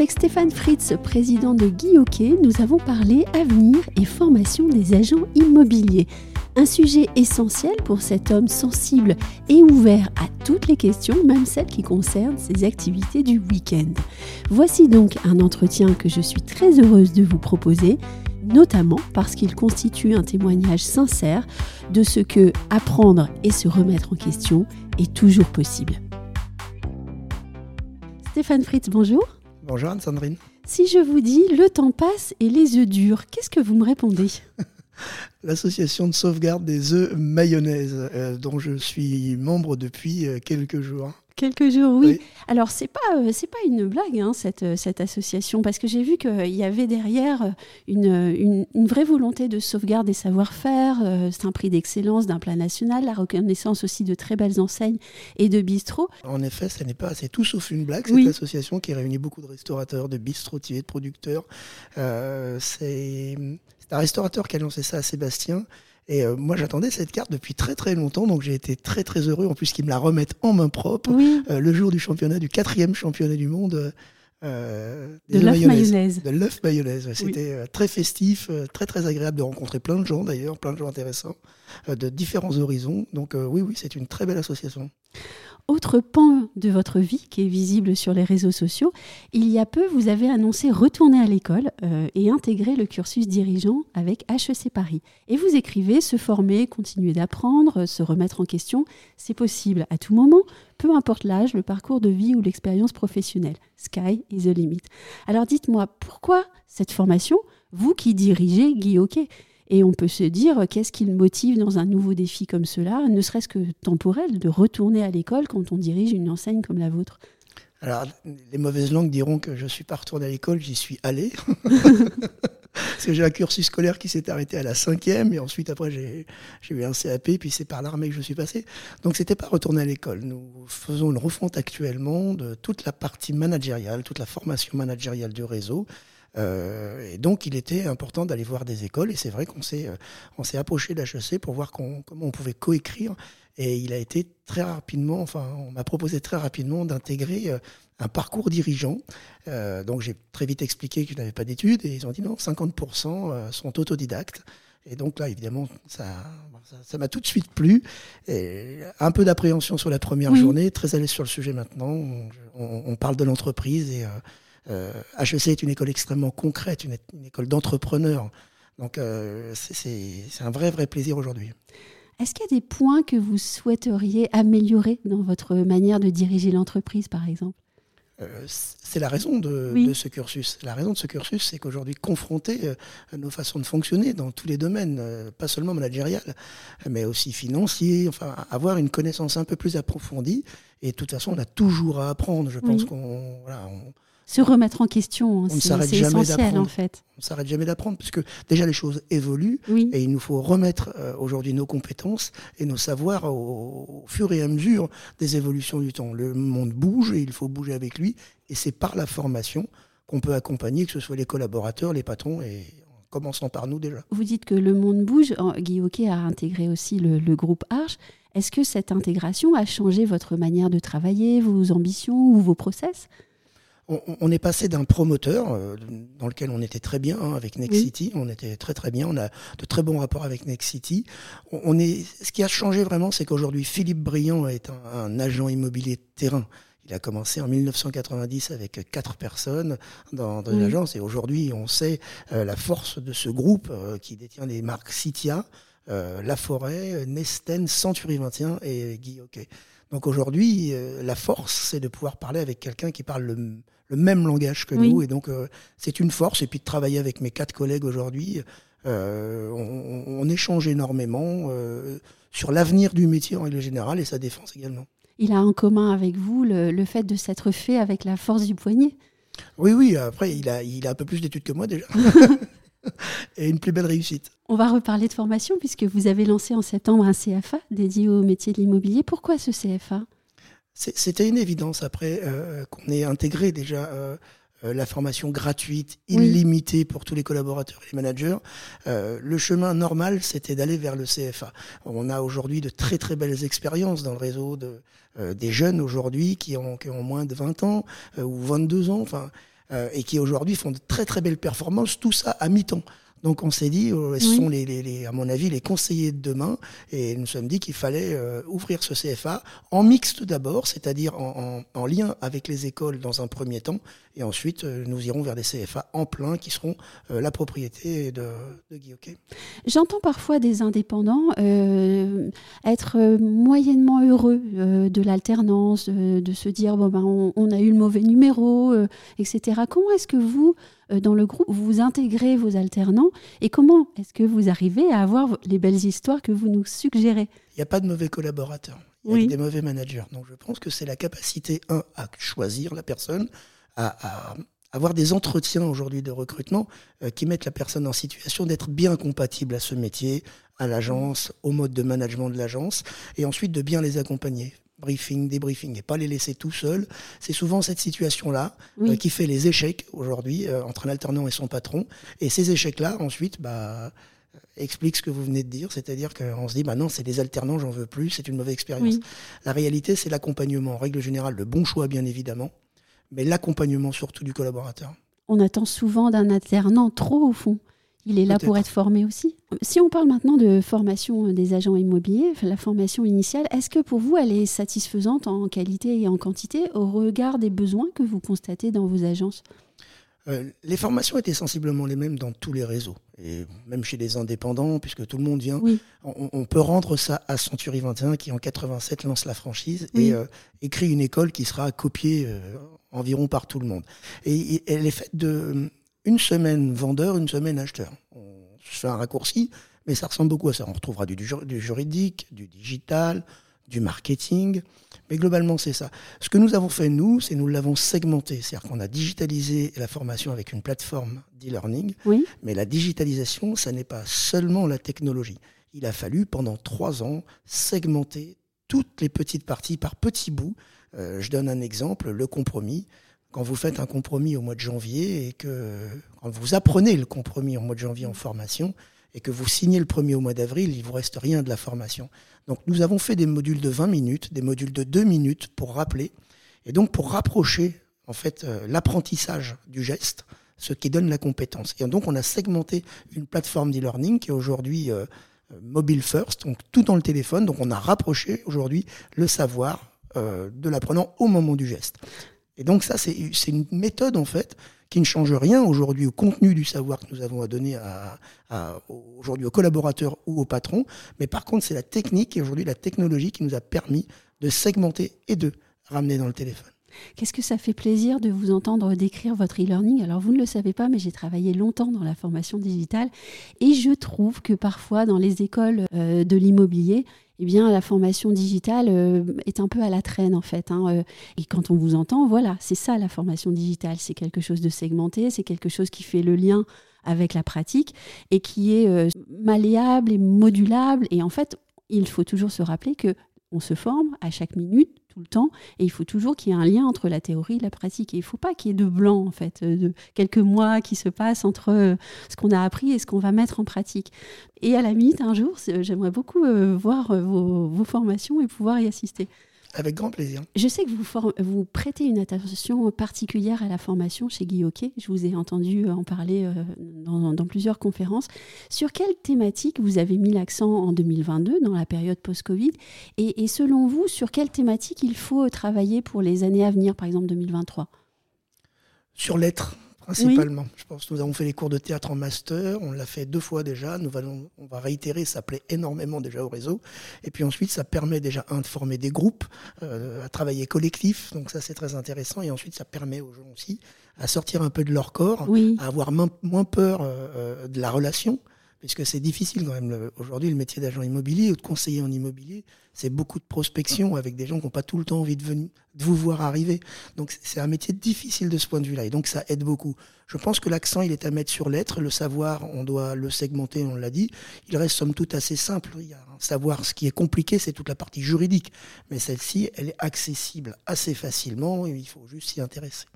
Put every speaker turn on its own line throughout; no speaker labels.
Avec Stéphane Fritz, président de Guy Hockey, nous avons parlé avenir et formation des agents immobiliers. Un sujet essentiel pour cet homme sensible et ouvert à toutes les questions, même celles qui concernent ses activités du week-end. Voici donc un entretien que je suis très heureuse de vous proposer notamment parce qu'il constitue un témoignage sincère de ce que apprendre et se remettre en question est toujours possible. Stéphane Fritz, bonjour.
Bonjour Anne-Sandrine.
Si je vous dis le temps passe et les œufs durent, qu'est-ce que vous me répondez
L'association de sauvegarde des œufs mayonnaise, euh, dont je suis membre depuis euh, quelques jours.
Quelques jours, oui. Alors, c'est pas, euh, c'est pas une blague, hein, cette, euh, cette association, parce que j'ai vu qu'il y avait derrière euh, une, une, vraie volonté de sauvegarde des savoir-faire. c'est un prix d'excellence d'un plan national, la reconnaissance aussi de très belles enseignes et de bistrots.
En effet, ce n'est pas, c'est tout sauf une blague, cette association qui réunit beaucoup de restaurateurs, de bistrotiers, de producteurs. c'est un restaurateur qui a lancé ça à Sébastien. Et euh, moi, j'attendais cette carte depuis très très longtemps, donc j'ai été très très heureux en plus qu'ils me la remettent en main propre euh, le jour du championnat, du quatrième championnat du monde.
Euh, de l'œuf mayonnaise.
De l'œuf mayonnaise. C'était très festif, très très agréable de rencontrer plein de gens d'ailleurs, plein de gens intéressants, de différents horizons. Donc oui, oui, c'est une très belle association.
Autre pan de votre vie qui est visible sur les réseaux sociaux, il y a peu, vous avez annoncé retourner à l'école euh, et intégrer le cursus dirigeant avec HEC Paris. Et vous écrivez se former, continuer d'apprendre, se remettre en question, c'est possible à tout moment, peu importe l'âge, le parcours de vie ou l'expérience professionnelle. Sky is the limit. Alors dites-moi, pourquoi cette formation, vous qui dirigez Guy Hockey et on peut se dire, qu'est-ce qui le motive dans un nouveau défi comme cela, ne serait-ce que temporel, de retourner à l'école quand on dirige une enseigne comme la vôtre?
Alors, les mauvaises langues diront que je ne suis pas retourné à l'école, j'y suis allé. Parce que j'ai un cursus scolaire qui s'est arrêté à la cinquième, et ensuite, après, j'ai eu un CAP, puis c'est par l'armée que je suis passé. Donc, c'était pas retourner à l'école. Nous faisons une refonte actuellement de toute la partie managériale, toute la formation managériale du réseau. Euh, et donc, il était important d'aller voir des écoles. Et c'est vrai qu'on s'est, euh, on s'est approché d'HEC pour voir comment on pouvait coécrire. Et il a été très rapidement, enfin, on m'a proposé très rapidement d'intégrer euh, un parcours dirigeant. donc, j'ai très vite expliqué que je n'avais pas d'études. Et ils ont dit non, 50% sont autodidactes. Et donc là, évidemment, ça, ça, m'a tout de suite plu. Et un peu d'appréhension sur la première journée, très à l'aise sur le sujet maintenant. On, on parle de l'entreprise et HEC euh, est une école extrêmement concrète, une, école d'entrepreneurs. Donc euh, c'est un vrai, vrai plaisir aujourd'hui.
Est-ce qu'il y a des points que vous souhaiteriez améliorer dans votre manière de diriger l'entreprise, par exemple?
Euh, c'est la raison de, ce cursus. La raison de ce cursus, c'est qu'aujourd'hui, confronter nos façons de fonctionner dans tous les domaines, pas seulement managérial, mais aussi financier, enfin, avoir une connaissance un peu plus approfondie. Et de toute façon, on a toujours à apprendre. Je pense qu'on
se remettre en question. Hein, c'est essentiel en fait.
On ne s'arrête jamais d'apprendre parce que déjà les choses évoluent et il nous faut remettre euh, aujourd'hui nos compétences et nos savoirs au, fur et à mesure des évolutions du temps. Le monde bouge et il faut bouger avec lui et c'est par la formation qu'on peut accompagner, que ce soit les collaborateurs, les patrons et en commençant par nous déjà.
Vous dites que le monde bouge. Guy Hockey a intégré aussi le, le groupe Arche. Est-ce que cette intégration a changé votre manière de travailler, vos ambitions ou vos process?
On, est passé d'un promoteur euh, dans lequel on était très bien hein, avec Next City, on était très très bien, on a de très bons rapports avec Next City. On, est, ce qui a changé vraiment, c'est qu'aujourd'hui Philippe Briand est un, agent immobilier de terrain. Il a commencé en 1990 avec quatre personnes dans, dans l'agence et aujourd'hui on sait euh, la force de ce groupe euh, qui détient les marques Citia, La Forêt, Nesten, Century 21 et Guy Hockey. Donc aujourd'hui, la force, c'est de pouvoir parler avec quelqu'un qui parle le, le même langage que nous. Et donc, euh, c'est une force. Et puis de travailler avec mes quatre collègues aujourd'hui, euh, on, échange énormément euh, sur l'avenir du métier en règle générale et sa défense également.
Il a en commun avec vous le, fait de s'être fait avec la force du poignet?
Oui, oui. Après, il a, il a un peu plus d'études que moi déjà. et une plus belle réussite.
On va reparler de formation puisque vous avez lancé en septembre un CFA dédié au métier de l'immobilier. Pourquoi ce CFA
C'était une évidence après euh, qu'on ait intégré déjà euh, euh, la formation gratuite, illimitée pour tous les collaborateurs et les managers. le chemin normal, c'était d'aller vers le CFA. On a aujourd'hui de très très belles expériences dans le réseau de, des jeunes aujourd'hui qui ont, qui ont moins de 20 ans ou 22 ans. Enfin, et qui aujourd'hui font de très très belles performances, tout ça à mi-temps. Donc on s'est dit, euh, ce sont les, les, les, à mon avis les conseillers de demain, et nous nous sommes dit qu'il fallait euh, ouvrir ce CFA en mixte d'abord, c'est-à-dire en, en, en, lien avec les écoles dans un premier temps, et ensuite euh, nous irons vers des CFA en plein qui seront la propriété de, de Guy
J'entends parfois des indépendants être moyennement heureux de l'alternance, de, se dire bon ben on, on, a eu le mauvais numéro, etc. Comment est-ce que vous euh, dans le groupe, vous intégrez vos alternants et comment est-ce que vous arrivez à avoir les belles histoires que vous nous suggérez?
Il n'y a pas de mauvais collaborateurs, il y a des mauvais managers. Donc je pense que c'est la capacité, un, à choisir la personne, à, avoir des entretiens aujourd'hui de recrutement euh, qui mettent la personne en situation d'être bien compatible à ce métier, à l'agence, au mode de management de l'agence, et ensuite de bien les accompagner briefing, débriefing, et pas les laisser tout seuls. C'est souvent cette situation-là euh, qui fait les échecs aujourd'hui euh, entre un alternant et son patron. Et ces échecs-là, ensuite, bah, euh, expliquent ce que vous venez de dire, c'est-à-dire qu'on se dit, bah non, c'est des alternants, j'en veux plus, c'est une mauvaise expérience. La réalité, c'est l'accompagnement, en règle générale, le bon choix, bien évidemment, mais l'accompagnement surtout du collaborateur.
On attend souvent d'un alternant trop au fond. Il est là pour être formé aussi. Si on parle maintenant de formation des agents immobiliers, la formation initiale, est-ce que pour vous, elle est satisfaisante en qualité et en quantité au regard des besoins que vous constatez dans vos agences?
Euh, les formations étaient sensiblement les mêmes dans tous les réseaux, et même chez les indépendants, puisque tout le monde vient. On, peut rendre ça à Century 21, qui en 87 lance la franchise et euh, écrit une école qui sera copiée euh, environ par tout le monde. et elle est faite de une semaine vendeur, une semaine acheteur. On fait un raccourci, mais ça ressemble beaucoup à ça. On retrouvera du, du juridique, du digital, du marketing, mais globalement c'est ça. Ce que nous avons fait nous, c'est nous l'avons segmenté, c'est-à-dire qu'on a digitalisé la formation avec une plateforme d'e-learning, oui. mais la digitalisation, ça n'est pas seulement la technologie. Il a fallu pendant trois ans segmenter toutes les petites parties par petits bouts. Euh, je donne un exemple, le compromis quand vous faites un compromis au mois de janvier et que quand vous apprenez le compromis au mois de janvier en formation et que vous signez le premier au mois d'avril, il vous reste rien de la formation. Donc nous avons fait des modules de 20 minutes, des modules de 2 minutes pour rappeler et donc pour rapprocher en fait euh, l'apprentissage du geste, ce qui donne la compétence. Et donc on a segmenté une plateforme d'e-learning qui est aujourd'hui euh, mobile first, donc tout dans le téléphone. Donc on a rapproché aujourd'hui le savoir euh, de l'apprenant au moment du geste. Et donc ça, c'est une méthode en fait qui ne change rien aujourd'hui au contenu du savoir que nous avons à donner aujourd'hui aux collaborateurs ou aux patrons. Mais par contre, c'est la technique et aujourd'hui la technologie qui nous a permis de segmenter et de ramener dans le téléphone.
Qu'est-ce que ça fait plaisir de vous entendre décrire votre e-learning? Alors vous ne le savez pas, mais j'ai travaillé longtemps dans la formation digitale et je trouve que parfois dans les écoles euh, de l'immobilier, eh bien, la formation digitale euh, est un peu à la traîne en fait. Hein, euh. et quand on vous entend, voilà, c'est ça la formation digitale. C'est quelque chose de segmenté, c'est quelque chose qui fait le lien avec la pratique et qui est malléable et modulable. Et en fait, il faut toujours se rappeler que on se forme à chaque minute tout le temps. Et il faut toujours qu'il y ait un lien entre la théorie et la pratique. Et il ne faut pas qu'il y ait de blanc, en fait, euh, de quelques mois qui se passent entre euh, ce qu'on a appris et ce qu'on va mettre en pratique. Et à la limite, un jour, j'aimerais beaucoup euh, voir vos formations et pouvoir y assister.
Avec grand plaisir.
Je sais que vous, vous prêtez une attention particulière à la formation chez Guy Je vous ai entendu en parler euh, dans, plusieurs conférences. Sur quelle thématique vous avez mis l'accent en 2022, dans la période post-Covid? Et, et, selon vous, sur quelle thématique il faut travailler pour les années à venir, par exemple 2023
Sur l'être principalement. Je pense que nous avons fait les cours de théâtre en master, on l'a fait deux fois déjà, nous allons, on va réitérer, ça plaît énormément déjà au réseau. Et puis ensuite, ça permet déjà, un, de former des groupes, euh, à travailler collectif, donc ça c'est très intéressant. Et ensuite, ça permet aux gens aussi à sortir un peu de leur corps, à avoir moins, peur euh, de la relation puisque c'est difficile quand même. Aujourd'hui, le métier d'agent immobilier ou de conseiller en immobilier, c'est beaucoup de prospection avec des gens qui n'ont pas tout le temps envie de, venir, vous voir arriver. Donc c'est un métier difficile de ce point de vue-là, et donc ça aide beaucoup. Je pense que l'accent, il est à mettre sur l'être, le savoir, on doit le segmenter, on l'a dit. Il reste somme toute assez simple. Il y a savoir ce qui est compliqué, c'est toute la partie juridique, mais celle-ci, elle est accessible assez facilement, et il faut juste s'y intéresser.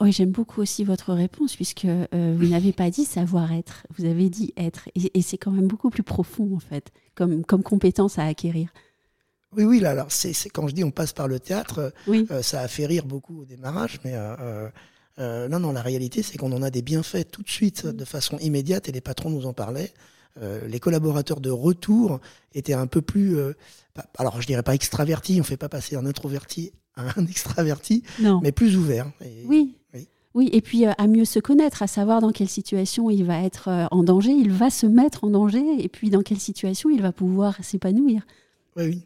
Oui, j'aime beaucoup aussi votre réponse, puisque euh, vous n'avez pas dit savoir-être, vous avez dit être. Et, c'est quand même beaucoup plus profond, en fait, comme compétence à acquérir.
Oui, oui, là, alors, c'est, quand je dis on passe par le théâtre, euh, ça a fait rire beaucoup au démarrage, mais euh, non, non, la réalité, c'est qu'on en a des bienfaits tout de suite, de façon immédiate, et les patrons nous en parlaient. les collaborateurs de retour étaient un peu plus, alors je dirais pas extravertis, on fait pas passer un introverti un extraverti, mais plus ouvert.
oui. oui. et puis euh, à mieux se connaître, à savoir dans quelle situation il va être euh, en danger, il va se mettre en danger, et puis dans quelle situation il va pouvoir s'épanouir.
Oui, oui.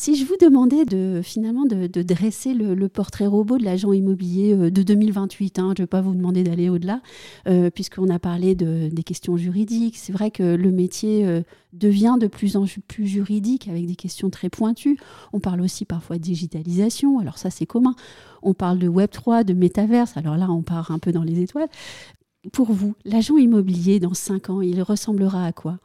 Si je vous demandais de finalement de, dresser le, portrait robot de l'agent immobilier euh, de 2028, hein, je ne vais pas vous demander d'aller au-delà, euh, puisqu'on a parlé de, des questions juridiques. C'est vrai que le métier euh, devient de plus en plus juridique avec des questions très pointues. On parle aussi parfois de digitalisation, alors ça c'est commun. On parle de Web 3, de métaverse, alors là on part un peu dans les étoiles. Pour vous, l'agent immobilier dans 5 ans, il ressemblera à quoi?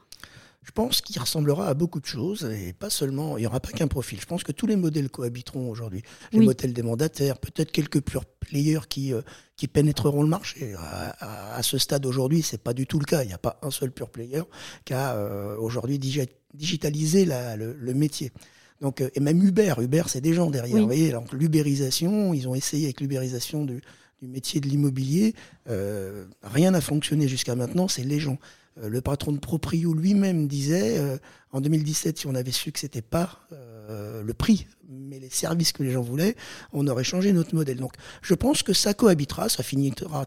Je pense qu'il ressemblera à beaucoup de choses et pas seulement, il n'y aura pas qu'un profil. Je pense que tous les modèles cohabiteront aujourd'hui. Les modèles des mandataires, peut-être quelques pure players qui, euh, qui pénétreront le marché. À, ce stade aujourd'hui, c'est pas du tout le cas. Il n'y a pas un seul pure player qui a euh, aujourd'hui digitalisé le, métier. Donc, euh, et même Uber, Uber, c'est des gens derrière. Vous voyez, l'ubérisation, ils ont essayé avec l'ubérisation du, du, métier de l'immobilier. rien n'a fonctionné jusqu'à maintenant, c'est les gens. Euh, le patron de Proprio lui-même disait, euh, en 2017, si on avait su que c'était pas euh, le prix, mais les services que les gens voulaient, on aurait changé notre modèle. Donc, je pense que ça cohabitera, ça finira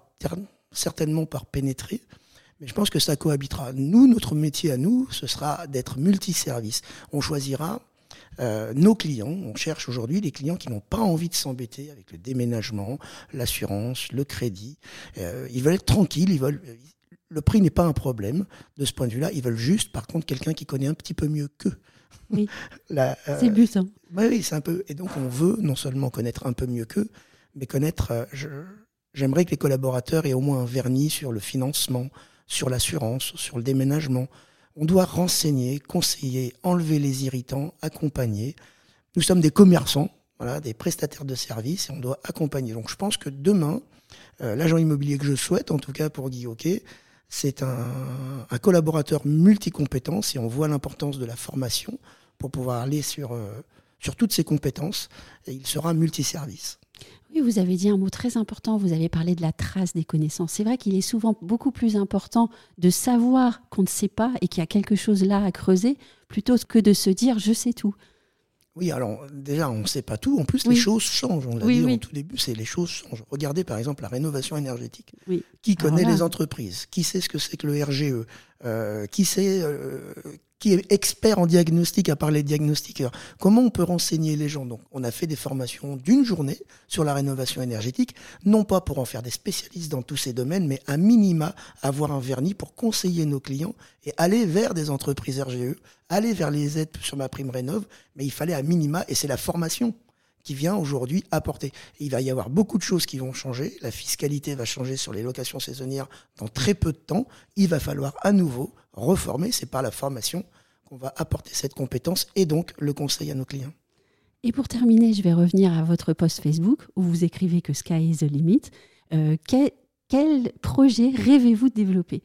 certainement par pénétrer. Mais je pense que ça cohabitera. Nous, notre métier à nous, ce sera d'être multiservice. On choisira nos clients. On cherche aujourd'hui des clients qui n'ont pas envie de s'embêter avec le déménagement, l'assurance, le crédit. ils veulent être tranquilles, ils veulent, le prix n'est pas un problème de ce point de vue-là. Ils veulent juste, par contre, quelqu'un qui connaît un petit peu mieux qu'eux.
Oui. Euh, c'est le but. Hein.
oui, c'est un peu. Et donc, on veut non seulement connaître un peu mieux qu'eux, mais connaître. Euh, j'aimerais que les collaborateurs aient au moins un vernis sur le financement, sur l'assurance, sur le déménagement. On doit renseigner, conseiller, enlever les irritants, accompagner. Nous sommes des commerçants, voilà, des prestataires de services, et on doit accompagner. Donc, je pense que demain, euh, l'agent immobilier que je souhaite, en tout cas pour Guy Hockey, c'est un, collaborateur multicompétence et on voit l'importance de la formation pour pouvoir aller sur, euh, sur toutes ses compétences il sera multiservice.
Oui, vous avez dit un mot très important, vous avez parlé de la trace des connaissances. C'est vrai qu'il est souvent beaucoup plus important de savoir qu'on ne sait pas et qu'il y a quelque chose là à creuser plutôt que de se dire je sais tout.
Oui, alors déjà, on ne sait pas tout. En plus, les choses changent. On l'a dit au tout début, c'est les choses changent. Regardez par exemple la rénovation énergétique. Qui connaît les entreprises? Qui sait ce que c'est que le RGE euh, Qui sait euh, qui est expert en diagnostic à part les diagnostiqueurs. Comment on peut renseigner les gens? Donc, on a fait des formations d'une journée sur la rénovation énergétique, non pas pour en faire des spécialistes dans tous ces domaines, mais à minima avoir un vernis pour conseiller nos clients et aller vers des entreprises RGE aller vers les aides sur ma prime rénov, mais il fallait à minima, et c'est la formation qui vient aujourd'hui apporter. il va y avoir beaucoup de choses qui vont changer. La fiscalité va changer sur les locations saisonnières dans très peu de temps. Il va falloir à nouveau reformer. C'est par la formation qu'on va apporter cette compétence et donc le conseil à nos clients.
Et pour terminer, je vais revenir à votre post Facebook où vous écrivez que Sky is the limit. Euh, quel, quel projet rêvez-vous de développer?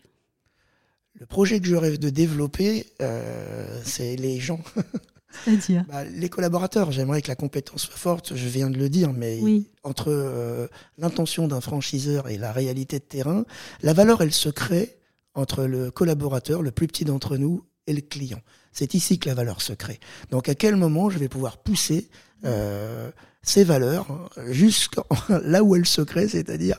Le projet que je rêve de développer, euh, c'est les gens.
C'est-à-dire
bah, Les collaborateurs. J'aimerais que la compétence soit forte, je viens de le dire, mais entre euh, l'intention d'un franchiseur et la réalité de terrain, la valeur, elle se crée entre le collaborateur, le plus petit d'entre nous, et le client. C'est ici que la valeur se crée. Donc à quel moment je vais pouvoir pousser euh, ces valeurs jusqu'à là où elles se créent, c'est-à-dire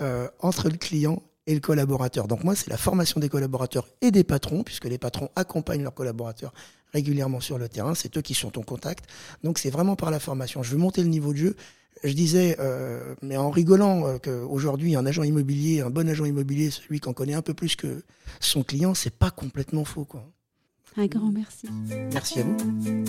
euh, entre le client et le collaborateur? Donc moi, c'est la formation des collaborateurs et des patrons, puisque les patrons accompagnent leurs collaborateurs régulièrement sur le terrain, c'est eux qui sont en contact. Donc c'est vraiment par la formation. Je veux monter le niveau de jeu. Je disais, euh, mais en rigolant, euh, qu'aujourd'hui un agent immobilier, un bon agent immobilier, celui qu'on connaît un peu plus que son client, c'est pas complètement faux, quoi.
Un grand merci.
Merci à vous.